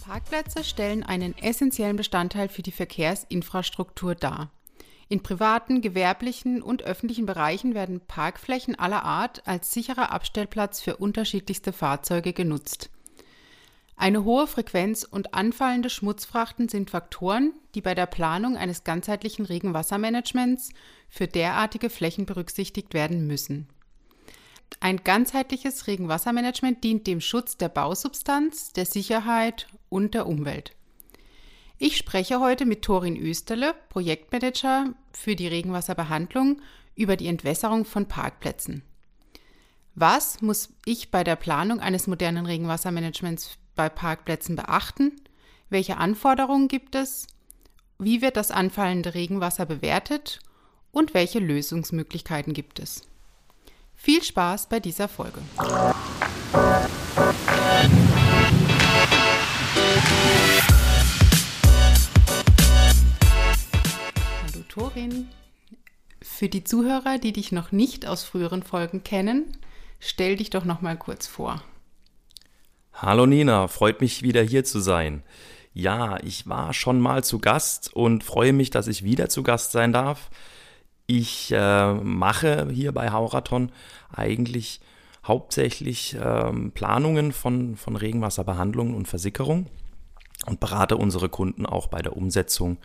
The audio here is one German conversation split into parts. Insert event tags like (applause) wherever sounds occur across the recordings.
Parkplätze stellen einen essentiellen Bestandteil für die Verkehrsinfrastruktur dar. In privaten, gewerblichen und öffentlichen Bereichen werden Parkflächen aller Art als sicherer Abstellplatz für unterschiedlichste Fahrzeuge genutzt. Eine hohe Frequenz und anfallende Schmutzfrachten sind Faktoren, die bei der Planung eines ganzheitlichen Regenwassermanagements für derartige Flächen berücksichtigt werden müssen. Ein ganzheitliches Regenwassermanagement dient dem Schutz der Bausubstanz, der Sicherheit und der Umwelt. Ich spreche heute mit Torin Österle, Projektmanager für die Regenwasserbehandlung, über die Entwässerung von Parkplätzen. Was muss ich bei der Planung eines modernen Regenwassermanagements bei Parkplätzen beachten? Welche Anforderungen gibt es? Wie wird das anfallende Regenwasser bewertet? Und welche Lösungsmöglichkeiten gibt es? Viel Spaß bei dieser Folge. Torin. Für die Zuhörer, die dich noch nicht aus früheren Folgen kennen, stell dich doch noch mal kurz vor. Hallo Nina, freut mich wieder hier zu sein. Ja, ich war schon mal zu Gast und freue mich, dass ich wieder zu Gast sein darf. Ich äh, mache hier bei Hauraton eigentlich hauptsächlich äh, Planungen von, von Regenwasserbehandlung und Versickerung und berate unsere Kunden auch bei der Umsetzung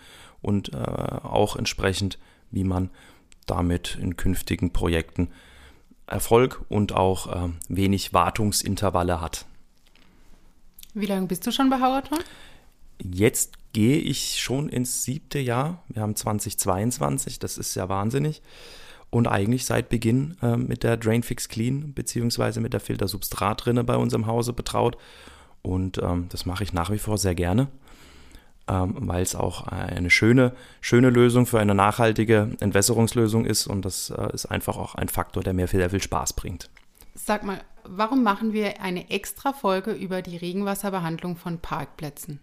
und äh, auch entsprechend, wie man damit in künftigen Projekten Erfolg und auch äh, wenig Wartungsintervalle hat. Wie lange bist du schon bei Hauerton? Jetzt gehe ich schon ins siebte Jahr. Wir haben 2022, das ist ja wahnsinnig. Und eigentlich seit Beginn äh, mit der Drainfix Clean beziehungsweise mit der Filtersubstratrinne bei uns im Hause betraut. Und ähm, das mache ich nach wie vor sehr gerne ähm, weil es auch eine schöne, schöne Lösung für eine nachhaltige Entwässerungslösung ist und das äh, ist einfach auch ein Faktor, der mir sehr viel Spaß bringt. Sag mal, warum machen wir eine extra Folge über die Regenwasserbehandlung von Parkplätzen?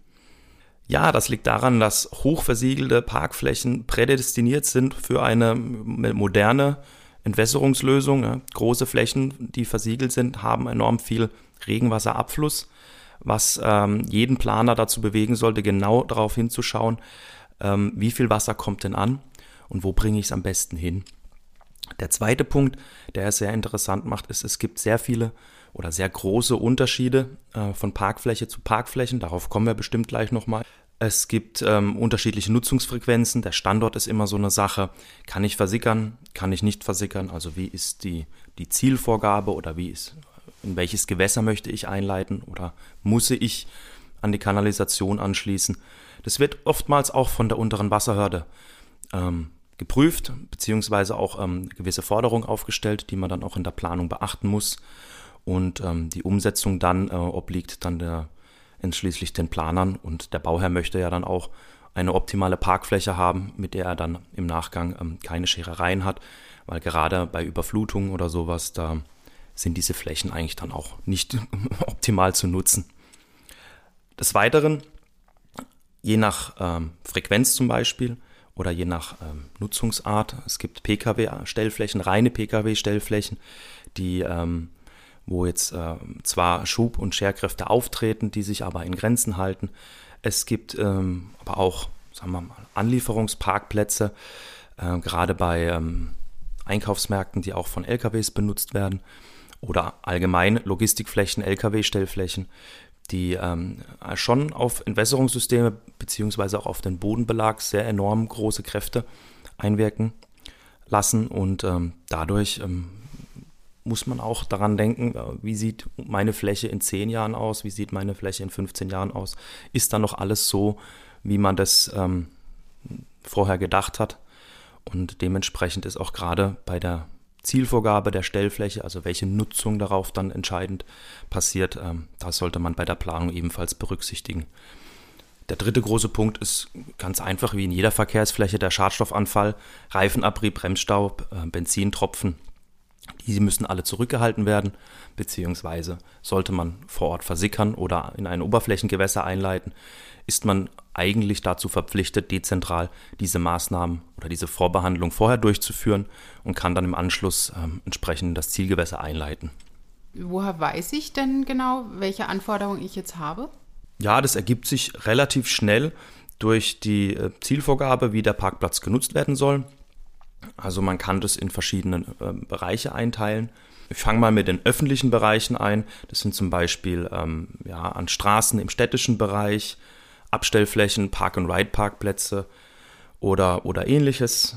Ja, das liegt daran, dass hochversiegelte Parkflächen prädestiniert sind für eine moderne Entwässerungslösung. Große Flächen, die versiegelt sind, haben enorm viel Regenwasserabfluss was ähm, jeden Planer dazu bewegen sollte, genau darauf hinzuschauen, ähm, wie viel Wasser kommt denn an und wo bringe ich es am besten hin. Der zweite Punkt, der es sehr interessant macht, ist, es gibt sehr viele oder sehr große Unterschiede äh, von Parkfläche zu Parkflächen. Darauf kommen wir bestimmt gleich nochmal. Es gibt ähm, unterschiedliche Nutzungsfrequenzen. Der Standort ist immer so eine Sache. Kann ich versickern? Kann ich nicht versickern? Also wie ist die, die Zielvorgabe oder wie ist in welches Gewässer möchte ich einleiten oder muss ich an die Kanalisation anschließen. Das wird oftmals auch von der unteren Wasserhörde ähm, geprüft, beziehungsweise auch ähm, gewisse Forderungen aufgestellt, die man dann auch in der Planung beachten muss. Und ähm, die Umsetzung dann äh, obliegt dann der, entschließlich den Planern und der Bauherr möchte ja dann auch eine optimale Parkfläche haben, mit der er dann im Nachgang ähm, keine Scherereien hat, weil gerade bei Überflutungen oder sowas, da sind diese Flächen eigentlich dann auch nicht (laughs) optimal zu nutzen. Des Weiteren, je nach ähm, Frequenz zum Beispiel oder je nach ähm, Nutzungsart, es gibt Pkw-Stellflächen, reine Pkw-Stellflächen, die ähm, wo jetzt äh, zwar Schub- und Scherkräfte auftreten, die sich aber in Grenzen halten. Es gibt ähm, aber auch, sagen wir mal, Anlieferungsparkplätze, äh, gerade bei ähm, Einkaufsmärkten, die auch von LKWs benutzt werden oder allgemein Logistikflächen, Lkw-Stellflächen, die ähm, schon auf Entwässerungssysteme beziehungsweise auch auf den Bodenbelag sehr enorm große Kräfte einwirken lassen und ähm, dadurch ähm, muss man auch daran denken, äh, wie sieht meine Fläche in 10 Jahren aus, wie sieht meine Fläche in 15 Jahren aus, ist da noch alles so, wie man das ähm, vorher gedacht hat? Und dementsprechend ist auch gerade bei der Zielvorgabe der Stellfläche, also welche Nutzung darauf dann entscheidend passiert, ähm, das sollte man bei der Planung ebenfalls berücksichtigen. Der dritte große Punkt ist ganz einfach wie in jeder Verkehrsfläche der Schadstoffanfall, Reifenabrieb, Bremsstaub, äh, Benzintropfen. Die müssen alle zurückgehalten werden, beziehungsweise sollte man vor Ort versickern oder in ein Oberflächengewässer einleiten, ist man eigentlich dazu verpflichtet, dezentral diese Maßnahmen oder diese Vorbehandlung vorher durchzuführen und kann dann im Anschluss ähm, entsprechend das Zielgewässer einleiten. Woher weiß ich denn genau, welche Anforderungen ich jetzt habe? Ja, das ergibt sich relativ schnell durch die äh, Zielvorgabe, wie der Parkplatz genutzt werden soll. Also man kann das in verschiedene äh, Bereiche einteilen. Ich fange mal mit den öffentlichen Bereichen ein. Das sind zum Beispiel ähm, ja, an Straßen im städtischen Bereich, Abstellflächen, Park-and-Ride-Parkplätze oder, oder ähnliches.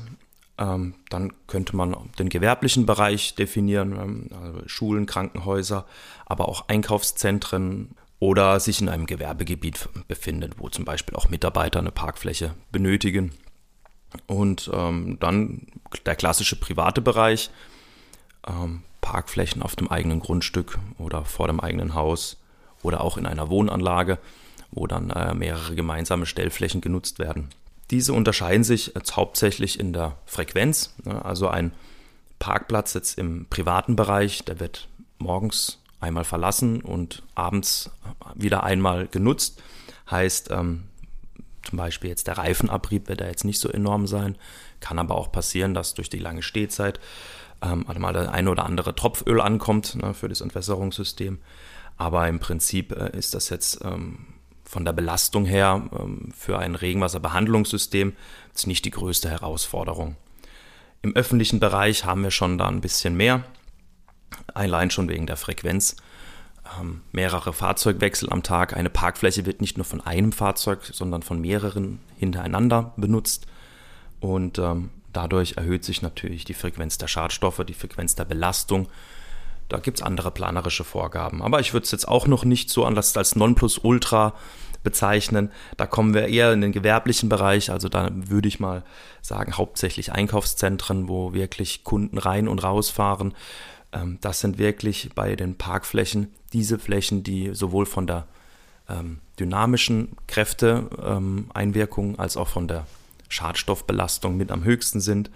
Ähm, dann könnte man den gewerblichen Bereich definieren, ähm, also Schulen, Krankenhäuser, aber auch Einkaufszentren oder sich in einem Gewerbegebiet befindet, wo zum Beispiel auch Mitarbeiter eine Parkfläche benötigen. Und ähm, dann der klassische private Bereich, ähm, Parkflächen auf dem eigenen Grundstück oder vor dem eigenen Haus oder auch in einer Wohnanlage, wo dann äh, mehrere gemeinsame Stellflächen genutzt werden. Diese unterscheiden sich jetzt hauptsächlich in der Frequenz. Ne? Also ein Parkplatz jetzt im privaten Bereich, der wird morgens einmal verlassen und abends wieder einmal genutzt. Heißt, ähm, zum Beispiel jetzt der Reifenabrieb wird da jetzt nicht so enorm sein. Kann aber auch passieren, dass durch die lange Stehzeit ähm, mal der eine oder andere Tropföl ankommt ne, für das Entwässerungssystem. Aber im Prinzip äh, ist das jetzt ähm, von der Belastung her ähm, für ein Regenwasserbehandlungssystem jetzt nicht die größte Herausforderung. Im öffentlichen Bereich haben wir schon da ein bisschen mehr, allein schon wegen der Frequenz mehrere Fahrzeugwechsel am Tag. Eine Parkfläche wird nicht nur von einem Fahrzeug, sondern von mehreren hintereinander benutzt. Und ähm, dadurch erhöht sich natürlich die Frequenz der Schadstoffe, die Frequenz der Belastung. Da gibt es andere planerische Vorgaben. Aber ich würde es jetzt auch noch nicht so an das als Nonplusultra bezeichnen. Da kommen wir eher in den gewerblichen Bereich. Also da würde ich mal sagen, hauptsächlich Einkaufszentren, wo wirklich Kunden rein und rausfahren. Ähm, das sind wirklich bei den Parkflächen diese Flächen, die sowohl von der ähm, dynamischen Kräfteeinwirkung ähm, als auch von der Schadstoffbelastung mit am höchsten sind.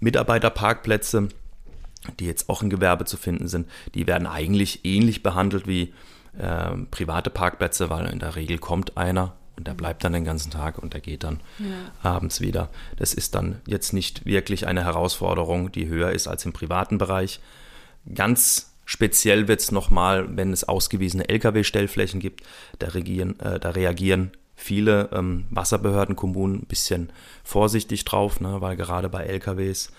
Mitarbeiterparkplätze, die jetzt auch im Gewerbe zu finden sind, die werden eigentlich ähnlich behandelt wie äh, private Parkplätze, weil in der Regel kommt einer und der bleibt dann den ganzen Tag und der geht dann ja. abends wieder. Das ist dann jetzt nicht wirklich eine Herausforderung, die höher ist als im privaten Bereich. Ganz speziell wird es nochmal, wenn es ausgewiesene Lkw-Stellflächen gibt, da, regieren, äh, da reagieren viele ähm, Wasserbehörden, Kommunen ein bisschen vorsichtig drauf, ne, weil gerade bei LKWs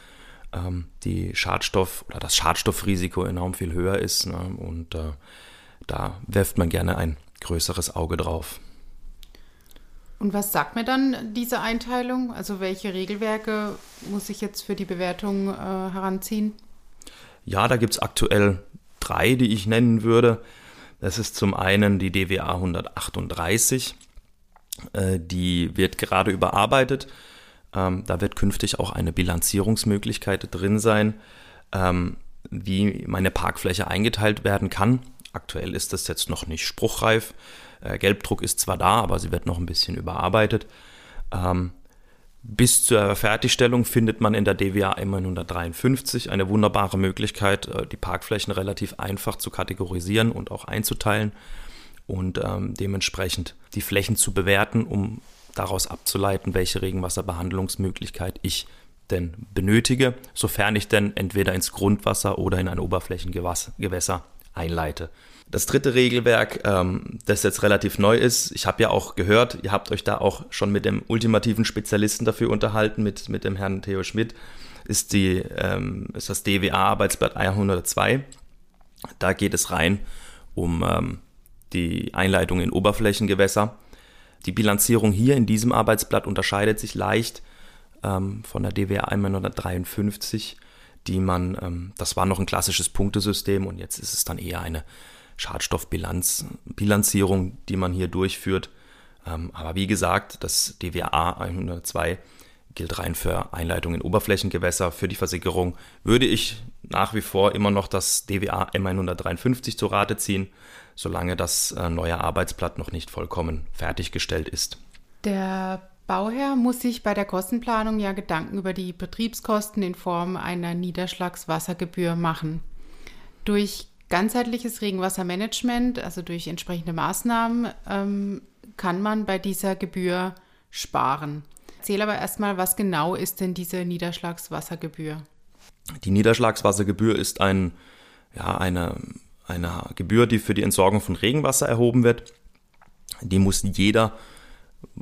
ähm, die Schadstoff oder das Schadstoffrisiko enorm viel höher ist. Ne, und äh, da wirft man gerne ein größeres Auge drauf. Und was sagt mir dann diese Einteilung? Also welche Regelwerke muss ich jetzt für die Bewertung äh, heranziehen? Ja, da gibt es aktuell drei, die ich nennen würde. Das ist zum einen die DWA 138. Äh, die wird gerade überarbeitet. Ähm, da wird künftig auch eine Bilanzierungsmöglichkeit drin sein, ähm, wie meine Parkfläche eingeteilt werden kann. Aktuell ist das jetzt noch nicht spruchreif. Äh, Gelbdruck ist zwar da, aber sie wird noch ein bisschen überarbeitet. Ähm, bis zur Fertigstellung findet man in der DWA 153 eine wunderbare Möglichkeit, äh, die Parkflächen relativ einfach zu kategorisieren und auch einzuteilen und ähm, dementsprechend die Flächen zu bewerten, um daraus abzuleiten, welche Regenwasserbehandlungsmöglichkeit ich denn benötige, sofern ich denn entweder ins Grundwasser oder in ein Oberflächengewässer einleite. Das dritte Regelwerk, ähm, das jetzt relativ neu ist, ich habe ja auch gehört, ihr habt euch da auch schon mit dem ultimativen Spezialisten dafür unterhalten, mit, mit dem Herrn Theo Schmidt, ist, die, ähm, ist das DWA-Arbeitsblatt 102. Da geht es rein um ähm, die Einleitung in Oberflächengewässer. Die Bilanzierung hier in diesem Arbeitsblatt unterscheidet sich leicht ähm, von der DWA 153, die man, ähm, das war noch ein klassisches Punktesystem und jetzt ist es dann eher eine Schadstoffbilanzierung, die man hier durchführt. Ähm, aber wie gesagt, das DWA 102 gilt rein für Einleitung in Oberflächengewässer. Für die Versickerung würde ich nach wie vor immer noch das DWA M153 zu Rate ziehen, solange das äh, neue Arbeitsblatt noch nicht vollkommen fertiggestellt ist. Der Bauherr muss sich bei der Kostenplanung ja Gedanken über die Betriebskosten in Form einer Niederschlagswassergebühr machen. Durch ganzheitliches Regenwassermanagement, also durch entsprechende Maßnahmen, ähm, kann man bei dieser Gebühr sparen. Erzähl aber erstmal, was genau ist denn diese Niederschlagswassergebühr? Die Niederschlagswassergebühr ist ein, ja, eine, eine Gebühr, die für die Entsorgung von Regenwasser erhoben wird. Die muss jeder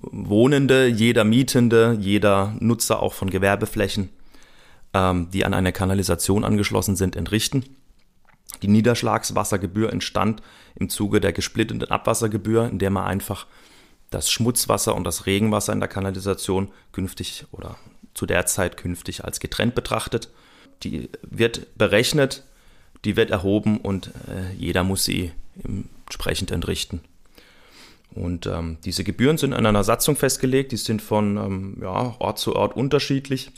Wohnende, jeder Mietende, jeder Nutzer auch von Gewerbeflächen, ähm, die an eine Kanalisation angeschlossen sind, entrichten. Die Niederschlagswassergebühr entstand im Zuge der gesplitteten Abwassergebühr, in der man einfach das Schmutzwasser und das Regenwasser in der Kanalisation künftig oder zu der Zeit künftig als getrennt betrachtet. Die wird berechnet, die wird erhoben und äh, jeder muss sie entsprechend entrichten. Und ähm, diese Gebühren sind in einer Satzung festgelegt, die sind von ähm, ja, Ort zu Ort unterschiedlich.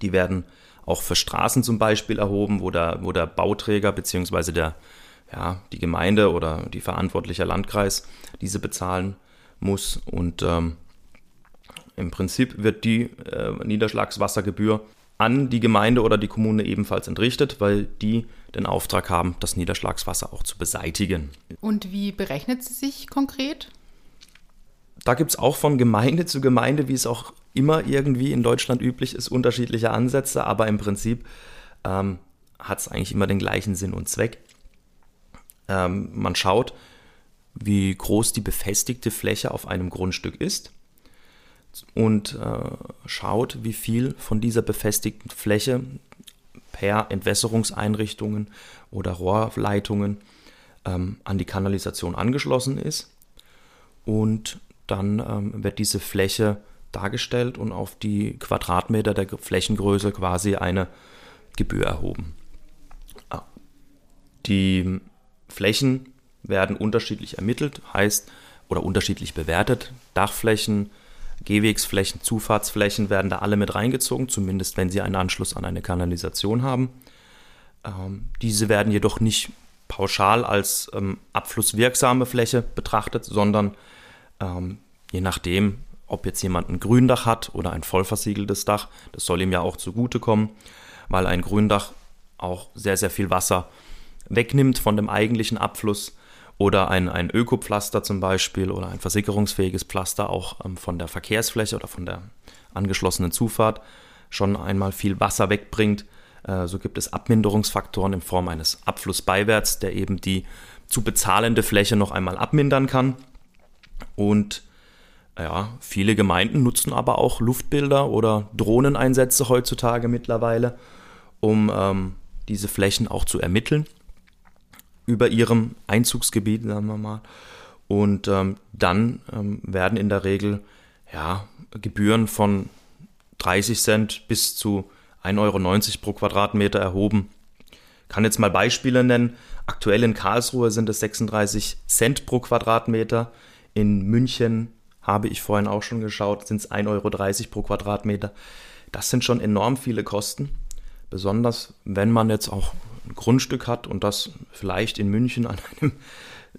Die werden auch für Straßen zum Beispiel erhoben, wo der, wo der Bauträger bzw. Der, ja, die Gemeinde oder die verantwortliche Landkreis diese bezahlen muss. Und ähm, im Prinzip wird die äh, Niederschlagswassergebühr an die Gemeinde oder die Kommune ebenfalls entrichtet, weil die den Auftrag haben, das Niederschlagswasser auch zu beseitigen. Und wie berechnet sie sich konkret? Da gibt es auch von Gemeinde zu Gemeinde, wie es auch immer irgendwie in Deutschland üblich ist, unterschiedliche Ansätze, aber im Prinzip ähm, hat es eigentlich immer den gleichen Sinn und Zweck. Ähm, man schaut, wie groß die befestigte Fläche auf einem Grundstück ist und äh, schaut, wie viel von dieser befestigten Fläche per Entwässerungseinrichtungen oder Rohrleitungen ähm, an die Kanalisation angeschlossen ist. Und dann ähm, wird diese Fläche dargestellt und auf die Quadratmeter der Flächengröße quasi eine Gebühr erhoben. Ah. Die Flächen werden unterschiedlich ermittelt, heißt oder unterschiedlich bewertet. Dachflächen, Gehwegsflächen, Zufahrtsflächen werden da alle mit reingezogen, zumindest wenn sie einen Anschluss an eine Kanalisation haben. Ähm, diese werden jedoch nicht pauschal als ähm, abflusswirksame Fläche betrachtet, sondern ähm, je nachdem, ob jetzt jemand ein Gründach hat oder ein vollversiegeltes Dach, das soll ihm ja auch zugutekommen, weil ein Gründach auch sehr, sehr viel Wasser wegnimmt von dem eigentlichen Abfluss oder ein, ein Ökopflaster zum Beispiel oder ein versickerungsfähiges Pflaster auch ähm, von der Verkehrsfläche oder von der angeschlossenen Zufahrt schon einmal viel Wasser wegbringt. Äh, so gibt es Abminderungsfaktoren in Form eines Abflussbeiwärts, der eben die zu bezahlende Fläche noch einmal abmindern kann. Und ja, viele Gemeinden nutzen aber auch Luftbilder oder Drohneneinsätze heutzutage mittlerweile, um ähm, diese Flächen auch zu ermitteln über ihrem Einzugsgebiet, sagen wir mal. Und ähm, dann ähm, werden in der Regel ja, Gebühren von 30 Cent bis zu 1,90 Euro pro Quadratmeter erhoben. Kann jetzt mal Beispiele nennen. Aktuell in Karlsruhe sind es 36 Cent pro Quadratmeter. In München habe ich vorhin auch schon geschaut, sind es 1,30 Euro pro Quadratmeter. Das sind schon enorm viele Kosten. Besonders wenn man jetzt auch ein Grundstück hat und das vielleicht in München an einem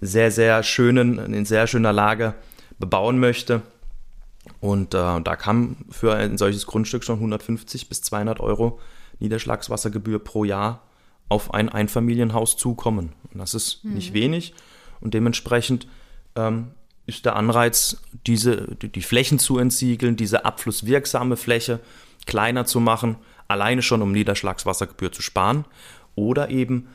sehr, sehr schönen, in sehr schöner Lage bebauen möchte. Und äh, da kann für ein solches Grundstück schon 150 bis 200 Euro Niederschlagswassergebühr pro Jahr auf ein Einfamilienhaus zukommen. Und das ist mhm. nicht wenig. Und dementsprechend ähm, ist der Anreiz, diese, die Flächen zu entsiegeln, diese abflusswirksame Fläche kleiner zu machen, alleine schon um Niederschlagswassergebühr zu sparen oder eben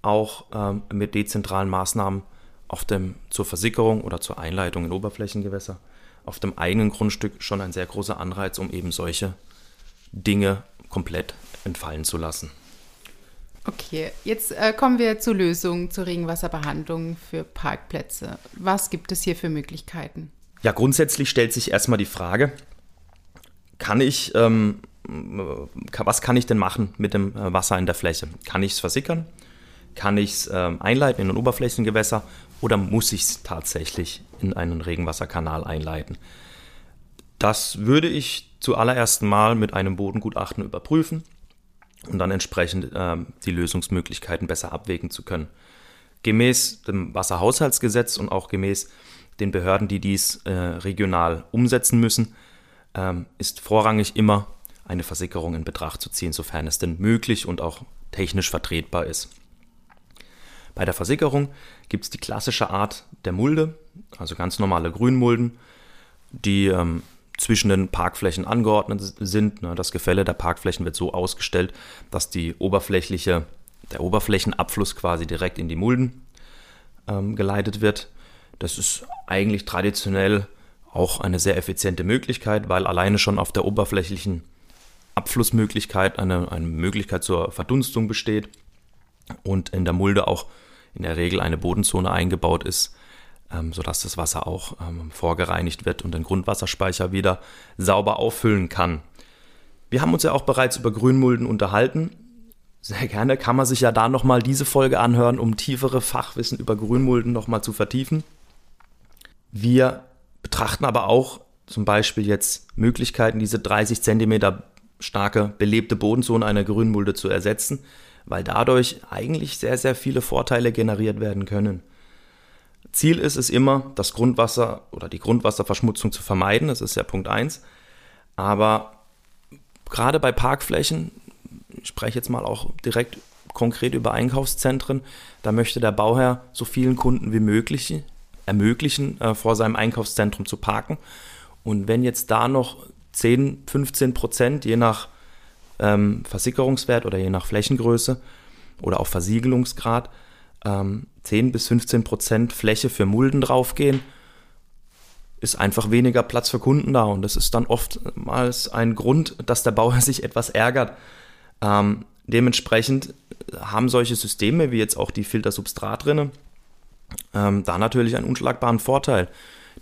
auch ähm, mit dezentralen Maßnahmen auf dem, zur Versickerung oder zur Einleitung in Oberflächengewässer auf dem eigenen Grundstück schon ein sehr großer Anreiz, um eben solche Dinge komplett entfallen zu lassen. Okay, jetzt äh, kommen wir zur Lösung zur Regenwasserbehandlung für Parkplätze. Was gibt es hier für Möglichkeiten? Ja, grundsätzlich stellt sich erstmal die Frage, kann ich ähm, was kann ich denn machen mit dem äh, Wasser in der Fläche? Kann ich es versickern? Kann ich es ähm, einleiten in ein Oberflächengewässer oder muss ich es tatsächlich in einen Regenwasserkanal einleiten? Das würde ich zuallererst mal mit einem Bodengutachten überprüfen und dann entsprechend äh, die Lösungsmöglichkeiten besser abwägen zu können. Gemäß dem Wasserhaushaltsgesetz und auch gemäß den Behörden, die dies äh, regional umsetzen müssen, ähm, ist vorrangig immer eine Versickerung in Betracht zu ziehen, sofern es denn möglich und auch technisch vertretbar ist. Bei der Versickerung gibt es die klassische Art der Mulde, also ganz normale Grünmulden, die ähm, zwischen den Parkflächen angeordnet sind. Ne, das Gefälle der Parkflächen wird so ausgestellt, dass die oberflächliche, der Oberflächenabfluss quasi direkt in die Mulden ähm, geleitet wird. Das ist eigentlich traditionell auch eine sehr effiziente Möglichkeit, weil alleine schon auf der oberflächlichen Abflussmöglichkeit eine, eine Möglichkeit zur Verdunstung besteht und in der Mulde auch in der Regel eine Bodenzone eingebaut ist, ähm, sodass das Wasser auch ähm, vorgereinigt wird und den Grundwasserspeicher wieder sauber auffüllen kann. Wir haben uns ja auch bereits über Grünmulden unterhalten. Sehr gerne kann man sich ja da nochmal diese Folge anhören, um tiefere Fachwissen über Grünmulden nochmal zu vertiefen. Wir betrachten aber auch zum Beispiel jetzt Möglichkeiten, diese 30 Zentimeter starke belebte Bodenzone einer Grünmulde zu ersetzen, weil dadurch eigentlich sehr, sehr viele Vorteile generiert werden können. Ziel ist es immer, das Grundwasser oder die Grundwasserverschmutzung zu vermeiden, das ist ja Punkt 1. Aber gerade bei Parkflächen, ich spreche jetzt mal auch direkt konkret über Einkaufszentren, da möchte der Bauherr so vielen Kunden wie möglich ermöglichen, äh, vor seinem Einkaufszentrum zu parken. Und wenn jetzt da noch 10, 15 Prozent, je nach ähm, Versickerungswert oder je nach Flächengröße oder auch Versiegelungsgrad, ähm, 10 bis 15 Prozent Fläche für Mulden draufgehen, ist einfach weniger Platz für Kunden da. Und das ist dann oftmals ein Grund, dass der Bauer (laughs) sich etwas ärgert. Ähm, dementsprechend haben solche Systeme wie jetzt auch die Filtersubstratrinne ähm, da natürlich einen unschlagbaren Vorteil.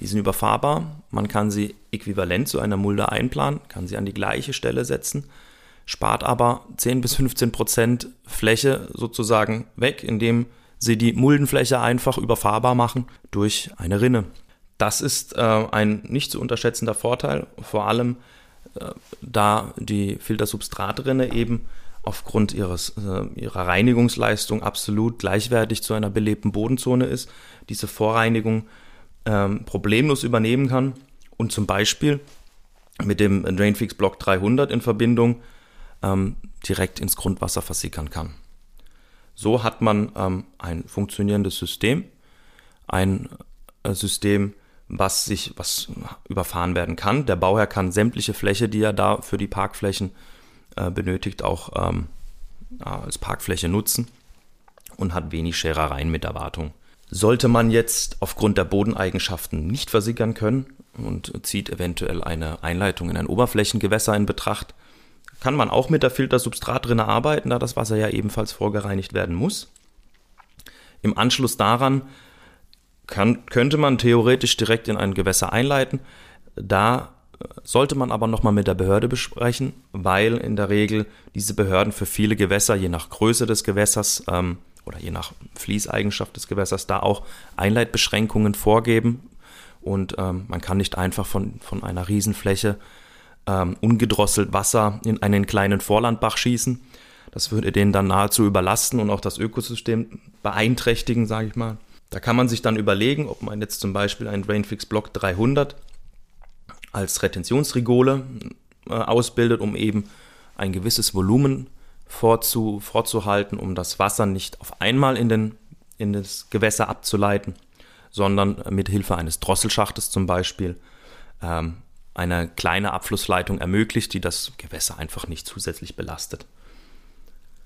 Die sind überfahrbar, man kann sie äquivalent zu einer Mulde einplanen, kann sie an die gleiche Stelle setzen, spart aber 10 bis 15 Prozent Fläche sozusagen weg, indem sie die Muldenfläche einfach überfahrbar machen durch eine Rinne. Das ist äh, ein nicht zu unterschätzender Vorteil, vor allem äh, da die Filtersubstratrinne eben aufgrund ihres, äh, ihrer Reinigungsleistung absolut gleichwertig zu einer belebten Bodenzone ist, diese Vorreinigung ähm, problemlos übernehmen kann und zum Beispiel mit dem Drainfix Block 300 in Verbindung ähm, direkt ins Grundwasser versickern kann. So hat man ähm, ein funktionierendes System, ein äh, System, was sich, was überfahren werden kann. Der Bauherr kann sämtliche Fläche, die er da für die Parkflächen äh, benötigt, auch ähm, als Parkfläche nutzen und hat wenig Scherereien mit Erwartung. Sollte man jetzt aufgrund der Bodeneigenschaften nicht versickern können und zieht eventuell eine Einleitung in ein Oberflächengewässer in Betracht, kann man auch mit der Filtersubstratrinne arbeiten, da das Wasser ja ebenfalls vorgereinigt werden muss. Im Anschluss daran kann, könnte man theoretisch direkt in ein Gewässer einleiten. Da äh, sollte man aber nochmal mit der Behörde besprechen, weil in der Regel diese Behörden für viele Gewässer, je nach Größe des Gewässers, ähm, oder je nach Fließeigenschaft des Gewässers da auch Einleitbeschränkungen vorgeben. Und ähm, man kann nicht einfach von, von einer Riesenfläche ähm, ungedrosselt Wasser in einen kleinen Vorlandbach schießen. Das würde den dann nahezu überlasten und auch das Ökosystem beeinträchtigen, sage ich mal. Da kann man sich dann überlegen, ob man jetzt zum Beispiel einen Drainfix Block 300 als Retentionsrigole äh, ausbildet, um eben ein gewisses Volumen vorzu, vorzuhalten, um das Wasser nicht auf einmal in, den, in das Gewässer abzuleiten, sondern mit Hilfe eines Drosselschachtes zum Beispiel ähm, eine kleine Abflussleitung ermöglicht, die das Gewässer einfach nicht zusätzlich belastet.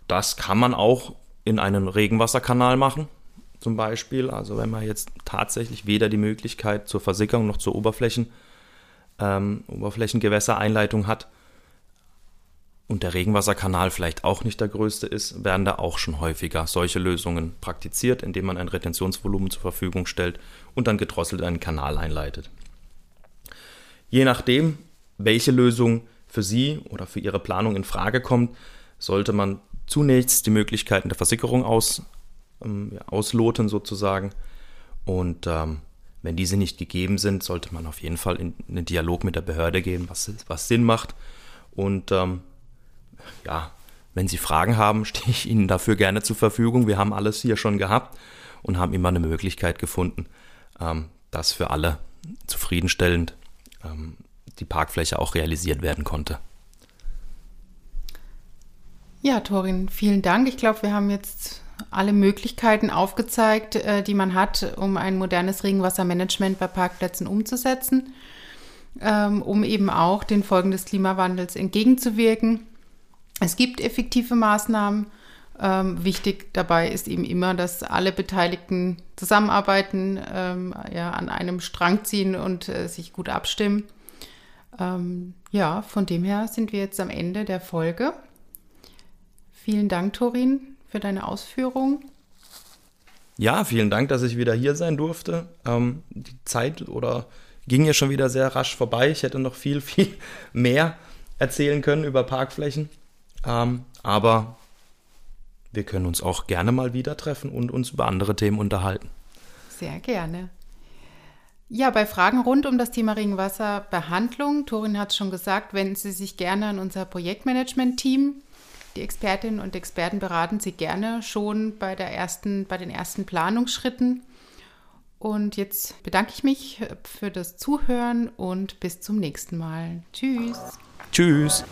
Das kann man auch in einen Regenwasserkanal machen, zum Beispiel. Also wenn man jetzt tatsächlich weder die Möglichkeit zur Versickerung noch zur Oberflächen, ähm, Oberflächengewässereinleitung hat, und der Regenwasserkanal vielleicht auch nicht der größte ist, werden da auch schon häufiger solche Lösungen praktiziert, indem man ein Retentionsvolumen zur Verfügung stellt und dann gedrosselt einen Kanal einleitet. Je nachdem, welche Lösung für Sie oder für Ihre Planung in Frage kommt, sollte man zunächst die Möglichkeiten der Versickerung aus, ähm, ausloten sozusagen. Und ähm, wenn diese nicht gegeben sind, sollte man auf jeden Fall in, in den Dialog mit der Behörde gehen, was, was Sinn macht. Und ähm, ja, wenn Sie Fragen haben, (laughs) stehe ich Ihnen dafür gerne zur Verfügung. Wir haben alles hier schon gehabt und haben immer eine Möglichkeit gefunden, ähm, das für alle zufriedenstellend ähm, die Parkfläche auch realisiert werden konnte. Ja, Torin, vielen Dank. Ich glaube, wir haben jetzt alle Möglichkeiten aufgezeigt, äh, die man hat, um ein modernes Regenwassermanagement bei Parkplätzen umzusetzen, ähm, um eben auch den Folgen des Klimawandels entgegenzuwirken. Es gibt effektive Maßnahmen. Ähm, wichtig dabei ist eben immer, dass alle Beteiligten zusammenarbeiten, ähm, ja, an einem Strang ziehen und äh, sich gut abstimmen. ja, von dem her sind wir jetzt am Ende der Folge. Vielen Dank, Torin, für deine Ausführungen. Ja, vielen Dank, dass ich wieder hier sein durfte. Ähm, die Zeit oder ging ja schon wieder sehr rasch vorbei. Ich hätte noch viel, (laughs) viel mehr erzählen können über Parkflächen. Ähm, aber wir können uns auch gerne mal wieder treffen und uns über andere Themen unterhalten. Sehr gerne. Ja, bei Fragen rund um das Thema Regenwasserbehandlung, Torin hat es schon gesagt, wenden Sie sich gerne an unser Projektmanagement-Team. Die Expertinnen und Experten beraten Sie gerne schon bei, der ersten, bei den ersten Planungsschritten. Und jetzt bedanke ich mich für das Zuhören und bis zum nächsten Mal. Tschüss. Tschüss.